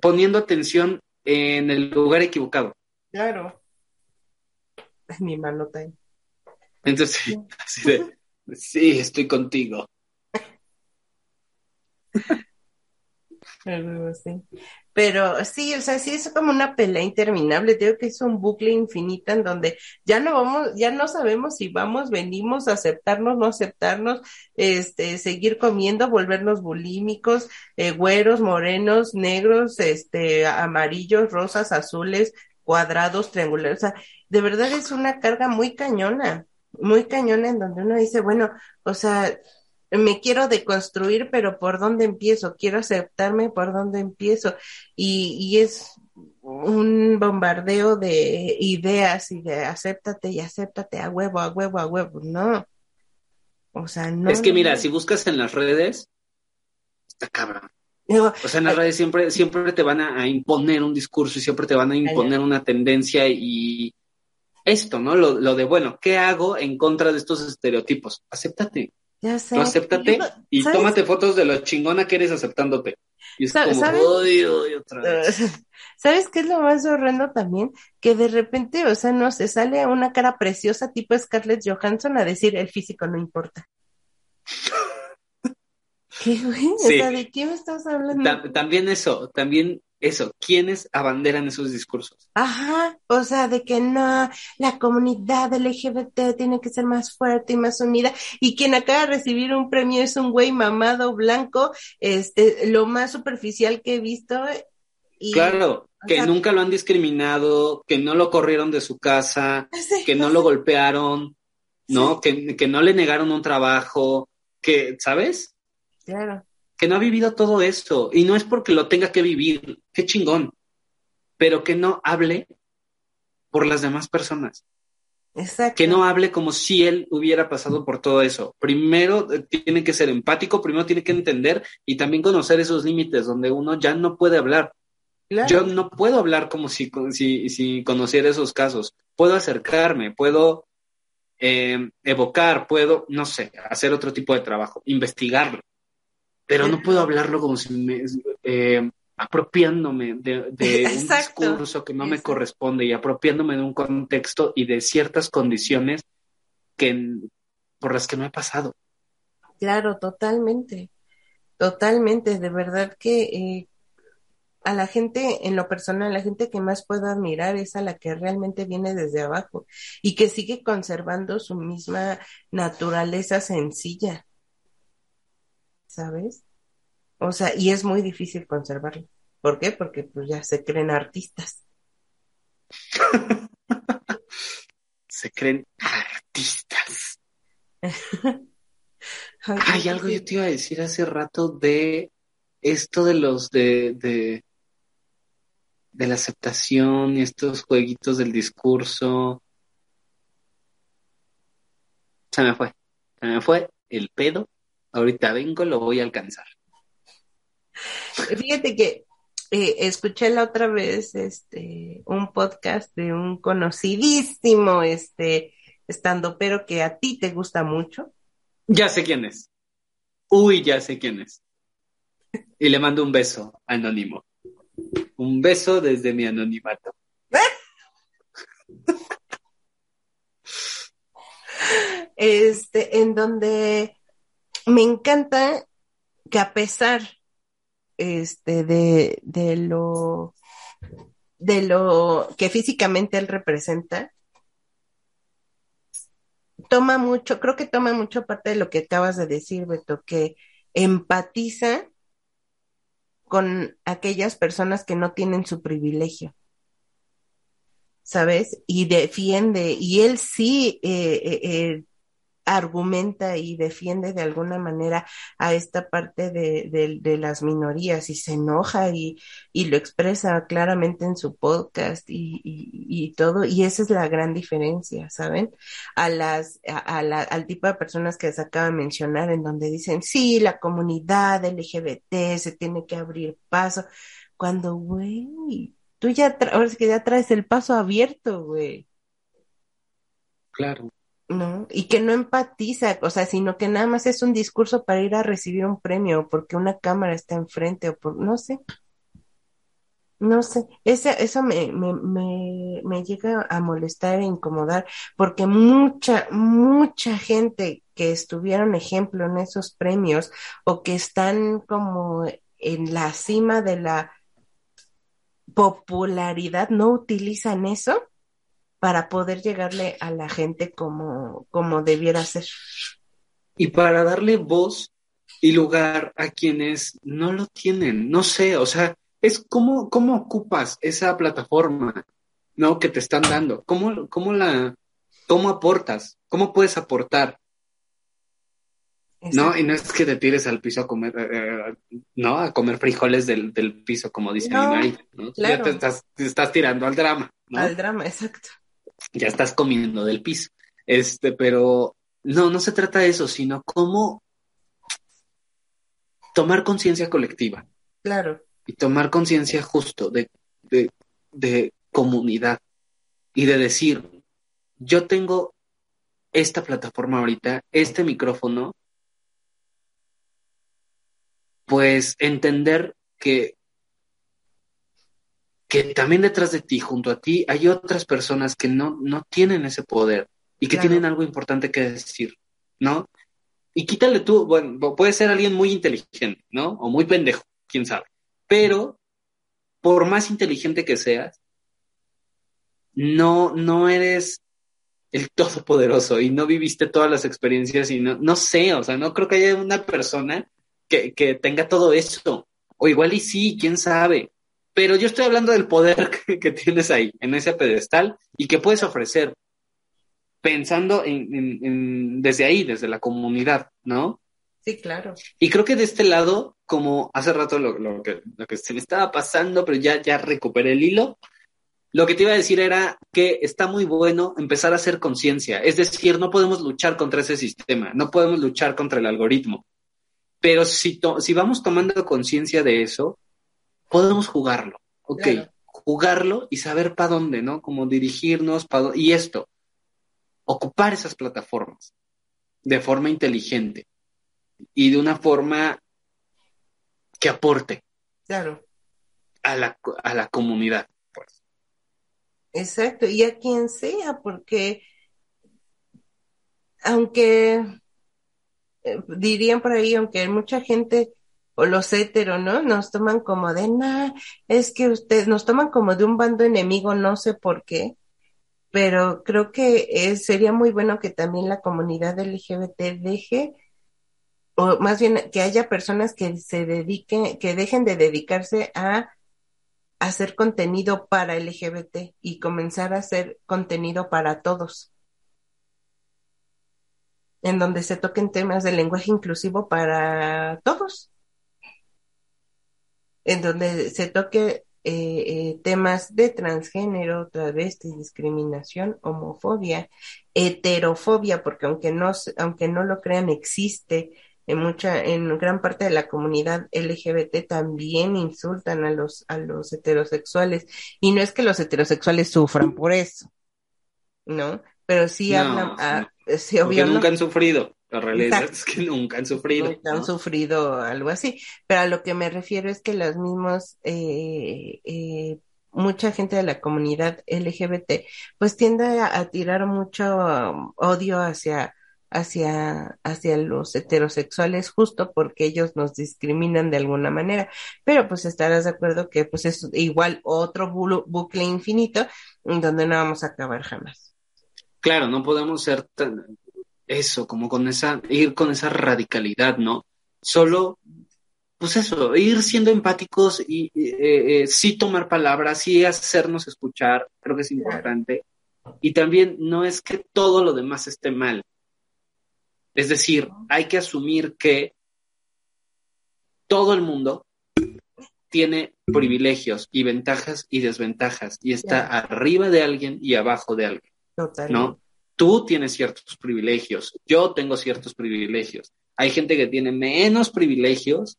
poniendo atención en el lugar equivocado. Claro. Mi manota ahí. Entonces, sí, así de, sí, estoy contigo. *laughs* Pero sí, o sea, sí es como una pelea interminable, te digo que es un bucle infinito en donde ya no vamos, ya no sabemos si vamos, venimos a aceptarnos, no aceptarnos, este, seguir comiendo, volvernos bulímicos, eh, güeros, morenos, negros, este, amarillos, rosas, azules, cuadrados, triangulares, o sea, de verdad es una carga muy cañona, muy cañona en donde uno dice, bueno, o sea, me quiero deconstruir, pero ¿por dónde empiezo? Quiero aceptarme, ¿por dónde empiezo? Y, y es un bombardeo de ideas y de acéptate y acéptate a huevo, a huevo, a huevo. No. O sea, no. es que mira, si buscas en las redes, está cabrón. Digo, O sea, en las redes siempre, siempre te van a, a imponer un discurso y siempre te van a imponer una tendencia y esto, ¿no? Lo, lo de, bueno, ¿qué hago en contra de estos estereotipos? Acéptate. ya sé. Tú acéptate Yo y ¿sabes? tómate fotos de lo chingona que eres aceptándote. Y es Sa- como, ¿sabes? uy, otra vez. *laughs* ¿Sabes qué es lo más horrendo también? Que de repente, o sea, no se sale una cara preciosa tipo Scarlett Johansson a decir el físico no importa. *laughs* ¿Qué, güey? O sea, ¿de qué me estás hablando? Ta- también eso, también eso. ¿Quiénes abanderan esos discursos? Ajá, o sea, de que no, la comunidad LGBT tiene que ser más fuerte y más unida, y quien acaba de recibir un premio es un güey mamado blanco, este, lo más superficial que he visto, y Claro, que sea- nunca lo han discriminado, que no lo corrieron de su casa, Sí, que no lo golpearon, ¿no? Que, que no le negaron un trabajo, que, ¿sabes? Claro, Que no ha vivido todo esto. Y no es porque lo tenga que vivir, qué chingón, pero que no hable por las demás personas. exacto. que no hable como si él hubiera pasado por todo eso. Primero eh, tiene que ser empático, primero tiene que entender y también conocer esos límites donde uno ya no puede hablar. Claro. Yo no puedo hablar como si, si, si conociera esos casos. Puedo acercarme, puedo eh, evocar, puedo, no sé, hacer otro tipo de trabajo, investigarlo. Pero no *laughs* puedo hablarlo como si me, eh, apropiándome de, de un *laughs* Exacto. discurso que no me Exacto. corresponde y apropiándome de un contexto y de ciertas condiciones que por las que no he pasado. Claro, totalmente, totalmente, de verdad que eh, a la gente, en lo personal, la gente que más puedo admirar es a la que realmente viene desde abajo y que sigue conservando su misma naturaleza sencilla, ¿sabes? O sea, y es muy difícil conservarlo. ¿Por qué? Porque pues ya se creen artistas. Se creen artistas. *laughs* Ay, Hay algo yo te iba a decir hace rato de esto de los de, de, de la aceptación y estos jueguitos del discurso. Se me fue. Se me fue el pedo. Ahorita vengo, lo voy a alcanzar. Fíjate que eh, escuché la otra vez este un podcast de un conocidísimo este estando pero que a ti te gusta mucho. Ya sé quién es. Uy, ya sé quién es. Y le mando un beso anónimo. Un beso desde mi anonimato. *laughs* Este, en donde me encanta que a pesar este de, lo de lo que físicamente él representa, toma mucho, creo que toma mucho parte de lo que acabas de decir, Beto, que empatiza con aquellas personas que no tienen su privilegio. ¿Sabes? Y defiende, y él sí eh, eh, eh, argumenta y defiende de alguna manera a esta parte de, de, las minorías y se enoja y, y, lo expresa claramente en su podcast y, y, todo, y esa es la gran diferencia, ¿saben? A las, a, la, al tipo de personas que se acaba de mencionar, en donde dicen, sí, la comunidad LGBT se tiene que abrir paso, cuando, güey, tú ya, ahora que ya traes el paso abierto, güey. Claro. ¿No? Y que no empatiza, o sea, sino que nada más es un discurso para ir a recibir un premio, porque una cámara está enfrente, o por, no sé. No sé, ese, eso me, me, me, me llega a molestar e incomodar, porque mucha, mucha gente que estuvieron ejemplo en esos premios, o que están como en la cima de la popularidad no utilizan eso para poder llegarle a la gente como, como debiera ser. Y para darle voz y lugar a quienes no lo tienen, no sé, o sea, es cómo, cómo ocupas esa plataforma, ¿no? Que te están dando, cómo, cómo la, cómo aportas, cómo puedes aportar. No, y no es que te tires al piso a comer, eh, eh, no, a comer frijoles del, del piso, como dice No, mi marido, ¿no? claro. Ya te estás, te estás tirando al drama, ¿no? Al drama, exacto. Ya estás comiendo del piso. Este, pero no, no se trata de eso, sino cómo tomar conciencia colectiva Claro, y tomar conciencia justo de, de, de comunidad y de decir, yo tengo esta plataforma ahorita, este micrófono, pues entender que que también detrás de ti, junto a ti, hay otras personas que no, no tienen ese poder y que Claro. tienen algo importante que decir, ¿no? Y quítale tú, bueno, puede ser alguien muy inteligente, ¿no? O muy pendejo, quién sabe. Pero, por más inteligente que seas, no, no eres el todopoderoso y no viviste todas las experiencias y no, no sé, o sea, no creo que haya una persona que, que tenga todo eso. O igual y sí, quién sabe. Pero yo estoy hablando del poder *laughs* que, que tienes ahí, en ese pedestal, y que puedes ofrecer, pensando en, en- en- desde ahí, desde la comunidad, ¿no? sí, claro. Y creo que de este lado, como hace rato lo, lo que, lo que se me estaba pasando, pero ya, ya recuperé el hilo, lo que te iba a decir era que está muy bueno empezar a hacer conciencia. Es decir, no podemos luchar contra ese sistema, no podemos luchar contra el algoritmo. Pero si, si vamos tomando conciencia de eso, podemos jugarlo. Ok, Claro. jugarlo y saber para dónde, ¿no? Como dirigirnos, para y esto, ocupar esas plataformas de forma inteligente y de una forma que aporte Claro, a la, a la comunidad. Pues. exacto. Y a quien sea, porque aunque eh, dirían por ahí, aunque mucha gente o los heteros, ¿no? Nos toman como de, nah, es que ustedes nos toman como de un bando enemigo, no sé por qué, pero creo que es, sería muy bueno que también la comunidad LGBT deje, o más bien que haya personas que se dediquen, que dejen de dedicarse a hacer contenido para LGBT y comenzar a hacer contenido para todos, en donde se toquen temas de lenguaje inclusivo para todos, en donde se toque eh, eh, temas de transgénero, travesti, discriminación, homofobia, heterofobia, porque aunque no, aunque no lo crean, existe en mucha, en gran parte de la comunidad LGBT también insultan a los, a los heterosexuales. Y no es que los heterosexuales sufran por eso, ¿no? Pero sí No, hablan, ah, sí, obvio, ¿no? nunca han sufrido. La realidad Exacto. es que nunca han sufrido. nunca han sufrido algo así. Pero a lo que me refiero es que los mismos, eh, eh, mucha gente de la comunidad LGBT, pues tiende a, a tirar mucho um, odio hacia, hacia, hacia los heterosexuales justo porque ellos nos discriminan de alguna manera. Pero pues estarás de acuerdo que pues es igual otro bu- bucle infinito en donde no vamos a acabar jamás. Claro, no podemos ser tan, eso, como con esa, ir con esa radicalidad, ¿no? Solo, pues eso, ir siendo empáticos y eh, eh, sí tomar palabras, sí hacernos escuchar, creo que es importante. Y también no es que todo lo demás esté mal. Es decir, hay que asumir que todo el mundo tiene privilegios y ventajas y desventajas y está arriba de alguien y abajo de alguien. Totalmente. ¿no? Tú tienes ciertos privilegios, yo tengo ciertos privilegios. Hay gente que tiene menos privilegios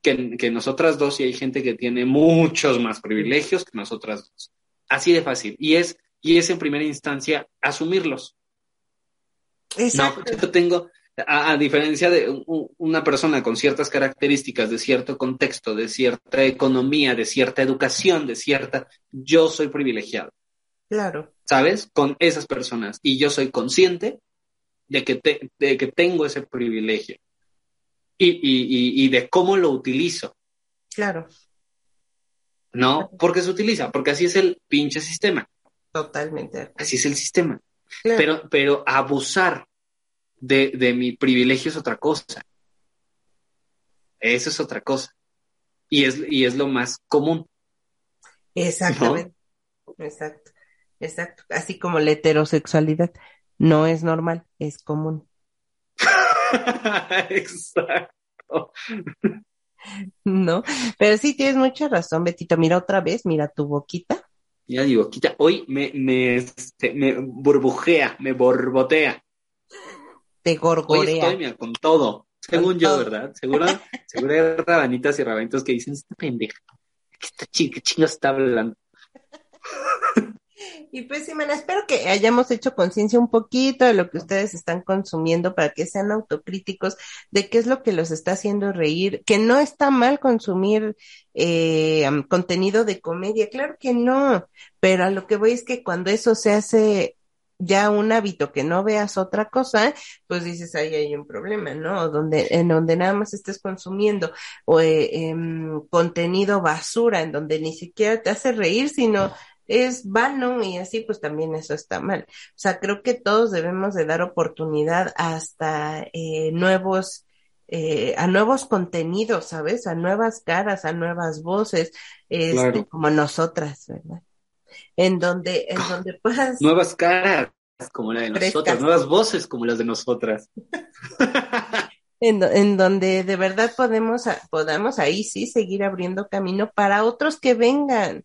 que, que nosotras dos y hay gente que tiene muchos más privilegios que nosotras dos. Así de fácil. Y es, y es en primera instancia asumirlos. Exacto. No, yo tengo, a, a diferencia de un- una persona con ciertas características, de cierto contexto, de cierta economía, de cierta educación, de cierta, yo soy privilegiado. Claro. ¿Sabes? Con esas personas. Y yo soy consciente de que, te- de que tengo ese privilegio y, y- y- y de cómo lo utilizo. Claro, ¿no? Porque se utiliza, porque así es el pinche sistema, totalmente. así es el sistema. Claro. Pero, pero abusar de, de mi privilegio es otra cosa. Eso es otra cosa. Y es, y es lo más común. Exactamente. Exacto. Exacto. Así como la heterosexualidad no es normal, es común. *laughs* Exacto. ¿No? Pero sí tienes mucha razón, Betito. Mira otra vez, mira tu boquita. Ya digo, quita, hoy me, me, este, me burbujea, me borbotea. Te Hoy gorgorea. estoy, mira, con todo. Según Con yo, todo. ¿verdad? Seguro, seguro hay rabanitas y rabanitos que dicen, esta pendeja. ¿Qué, está qué chingados está hablando? Y pues, Simena, espero que hayamos hecho conciencia un poquito de lo que ustedes están consumiendo para que sean autocríticos de qué es lo que los está haciendo reír, que no está mal consumir eh, contenido de comedia, claro que no, pero a lo que voy es que cuando eso se hace ya un hábito que no veas otra cosa, pues dices ahí hay un problema, ¿no? Donde, en donde nada más estés consumiendo eh, em, contenido basura, en donde ni siquiera te hace reír, sino es vano y así pues también eso está mal. O sea, creo que todos debemos de dar oportunidad hasta eh, nuevos, eh, a nuevos contenidos, ¿sabes? A nuevas caras, a nuevas voces, este, Claro. como nosotras, ¿verdad? En donde, en donde puedas, Nuevas caras como la de Frescas. nosotras, nuevas voces como las de nosotras. en, en donde de verdad podemos, podamos ahí sí seguir abriendo camino para otros que vengan,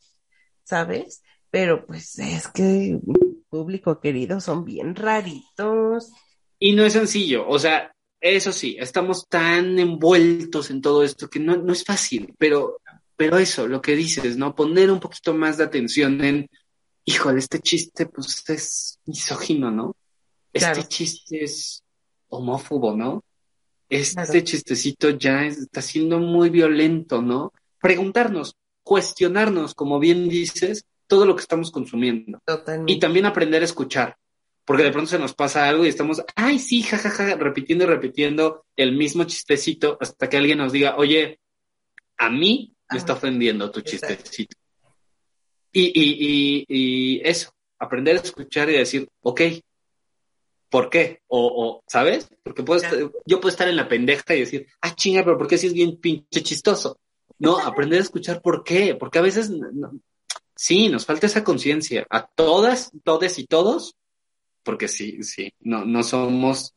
¿sabes? Pero pues es que público querido son bien raritos. Y no es sencillo, o sea, eso sí, estamos tan envueltos en todo esto que no, no es fácil, pero, pero eso, lo que dices, ¿no? Poner un poquito más de atención en, híjole, este chiste pues es misógino, ¿no? Este Claro. chiste es homófobo, ¿no? Este Claro. chistecito ya es- está siendo muy violento, ¿no? Preguntarnos, cuestionarnos, como bien dices, todo lo que estamos consumiendo. Totalmente. Y también aprender a escuchar, porque de pronto se nos pasa algo y estamos, ay, sí, jajaja, repitiendo y repitiendo el mismo chistecito hasta que alguien nos diga, oye, a mí me está ofendiendo tu Exacto. chistecito. Y, y, y, y eso, aprender a escuchar y decir, ok, ¿por qué? O, o ¿sabes? Porque puedo estar- yo puedo estar en la pendeja y decir, ah, chinga, pero ¿por qué si es bien pinche chistoso? No, aprender a escuchar por qué, porque a veces no- sí, nos falta esa conciencia, a todas, todes y todos, porque sí, sí, no, no somos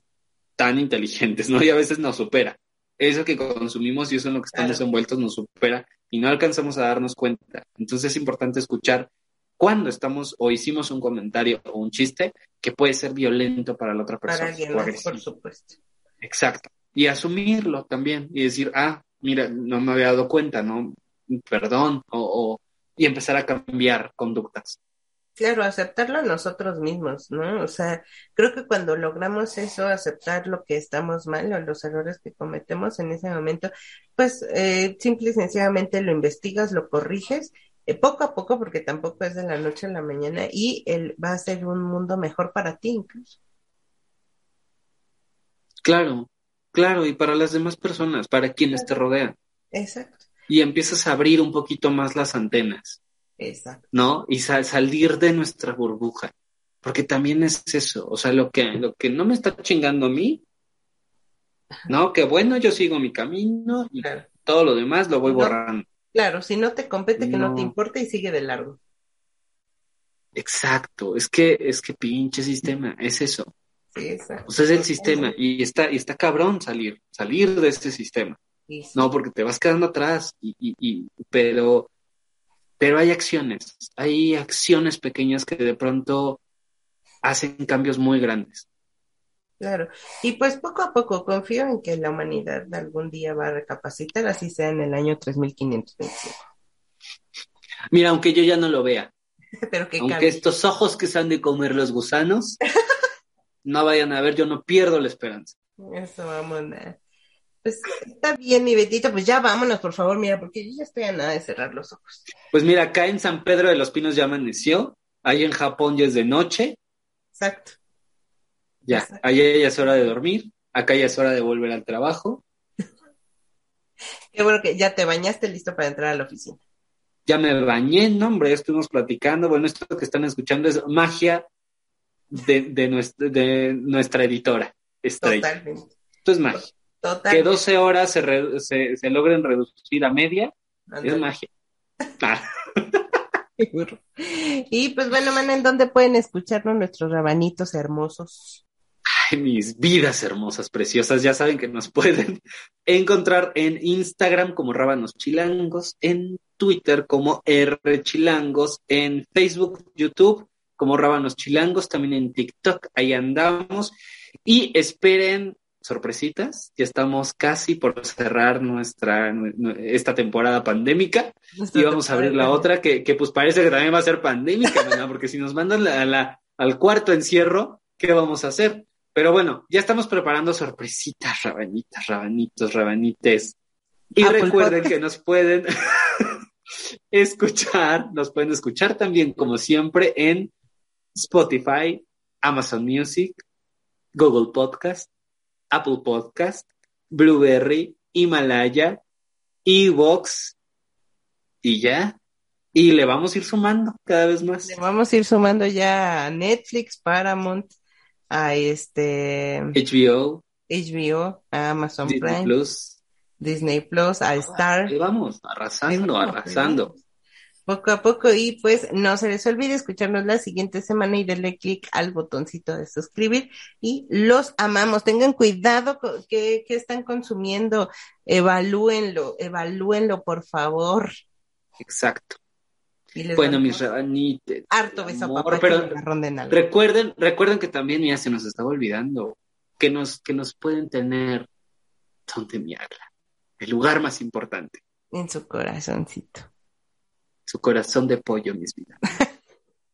tan inteligentes, ¿no? Y a veces nos supera. Eso que consumimos y eso en lo que estamos Claro. envueltos nos supera y no alcanzamos a darnos cuenta. Entonces es importante escuchar cuando estamos o hicimos un comentario o un chiste que puede ser violento para la otra persona. Para alguien más, por supuesto. Exacto. Y asumirlo también y decir, ah, mira, no me había dado cuenta, ¿no? Perdón, o, o- y empezar a cambiar conductas. Claro, aceptarlo a nosotros mismos, ¿no? O sea, creo que cuando logramos eso, aceptar lo que estamos mal o los errores que cometemos en ese momento, pues eh, simple y sencillamente lo investigas, lo corriges, eh, poco a poco, porque tampoco es de la noche a la mañana, y el, va a ser un mundo mejor para ti incluso. Claro, claro, y para las demás personas, para quienes te rodean. Exacto, Y empiezas a abrir un poquito más las antenas, exacto. ¿no? Y sa- salir de nuestra burbuja. Porque también es eso, o sea, lo que, lo que no me está chingando a mí, ¿no? Que bueno, yo sigo mi camino y Claro, todo lo demás lo voy No. borrando. claro, si no te compete, que no, No. te importa y sigue de largo. Exacto, es que, es que pinche sistema, es eso. Sí, exacto. O sea, es el sistema y está, y está cabrón salir, salir de este sistema. Sí, No, porque te vas quedando atrás, y, y, y- pero, pero hay acciones, hay acciones pequeñas que de pronto hacen cambios muy grandes. Claro, y pues poco a poco confío en que la humanidad algún día va a recapacitar, así sea en el año 3525. Mira, aunque yo ya no lo vea, *laughs* Pero que aunque cambie. estos ojos que se han de comer los gusanos *laughs* no vayan a ver, yo no pierdo la esperanza. Eso vamos a... Pues está bien, mi Betito, pues ya vámonos, por favor, mira, porque yo ya estoy a nada de cerrar los ojos. Pues mira, acá en San Pedro de los Pinos ya amaneció, ahí en Japón ya es de noche, Exacto. ya, Exacto. allá ya es hora de dormir, acá ya es hora de volver al trabajo. Qué bueno que ya te bañaste listo para entrar a la oficina. Ya me bañé, no, hombre, ya estuvimos platicando. Bueno, esto que están escuchando es magia de, de, nuestra, de nuestra editora. Estrella. Totalmente. Esto es magia. Que 12 horas se, re- se, se logren reducir a media es magia. Ah, *laughs* Y pues bueno, man, ¿en dónde pueden escucharnos nuestros rabanitos hermosos? Ay, mis vidas hermosas, preciosas, ya saben que nos *laughs* pueden encontrar en Instagram como Rábanos Chilangos, en Twitter como R Chilangos, en Facebook, YouTube como Rábanos Chilangos, también en TikTok, ahí andamos. Y esperen sorpresitas, ya estamos casi por cerrar nuestra nu- nu- esta temporada pandémica y vamos a abrir la otra que, que pues parece que también va a ser pandémica, ¿verdad? *laughs* Porque si nos mandan la- la- al cuarto encierro, ¿qué vamos a hacer? Pero bueno, ya estamos preparando sorpresitas, rabanitas, rabanitos, rabanites. Y Apple recuerden Podcast. que nos pueden *laughs* escuchar, nos pueden escuchar también, como siempre, en Spotify, Amazon Music, Google Podcast, Apple Podcast, Blueberry, Himalaya, Evox, y ya. Y le vamos a ir sumando cada vez más. Le vamos a ir sumando ya a Netflix, Paramount, a este HBO, HBO, a Amazon Disney Prime, Plus. Disney Plus, a Star. Ahí vamos, arrasando, arrasando. Poco a poco y pues no se les olvide escucharnos la siguiente semana y darle clic al botoncito de suscribir y los amamos. Tengan cuidado con que, que están consumiendo, evalúenlo, evalúenlo por favor. Exacto. Y Bueno, mis rabanites. harto beso amor, papá pero-. Recuerden, recuerden que también ya se nos estaba olvidando que nos, que nos pueden tener donde mi el lugar más importante, en su corazoncito. Su corazón de pollo, mis vidas.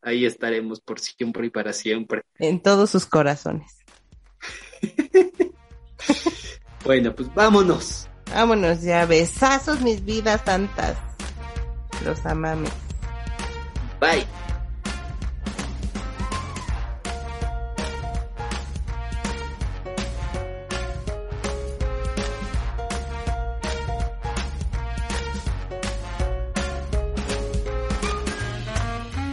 Ahí estaremos por siempre y para siempre. En todos sus corazones. *laughs* Bueno, pues vámonos. Vámonos ya, besazos mis vidas tantas. Los amamos. Bye.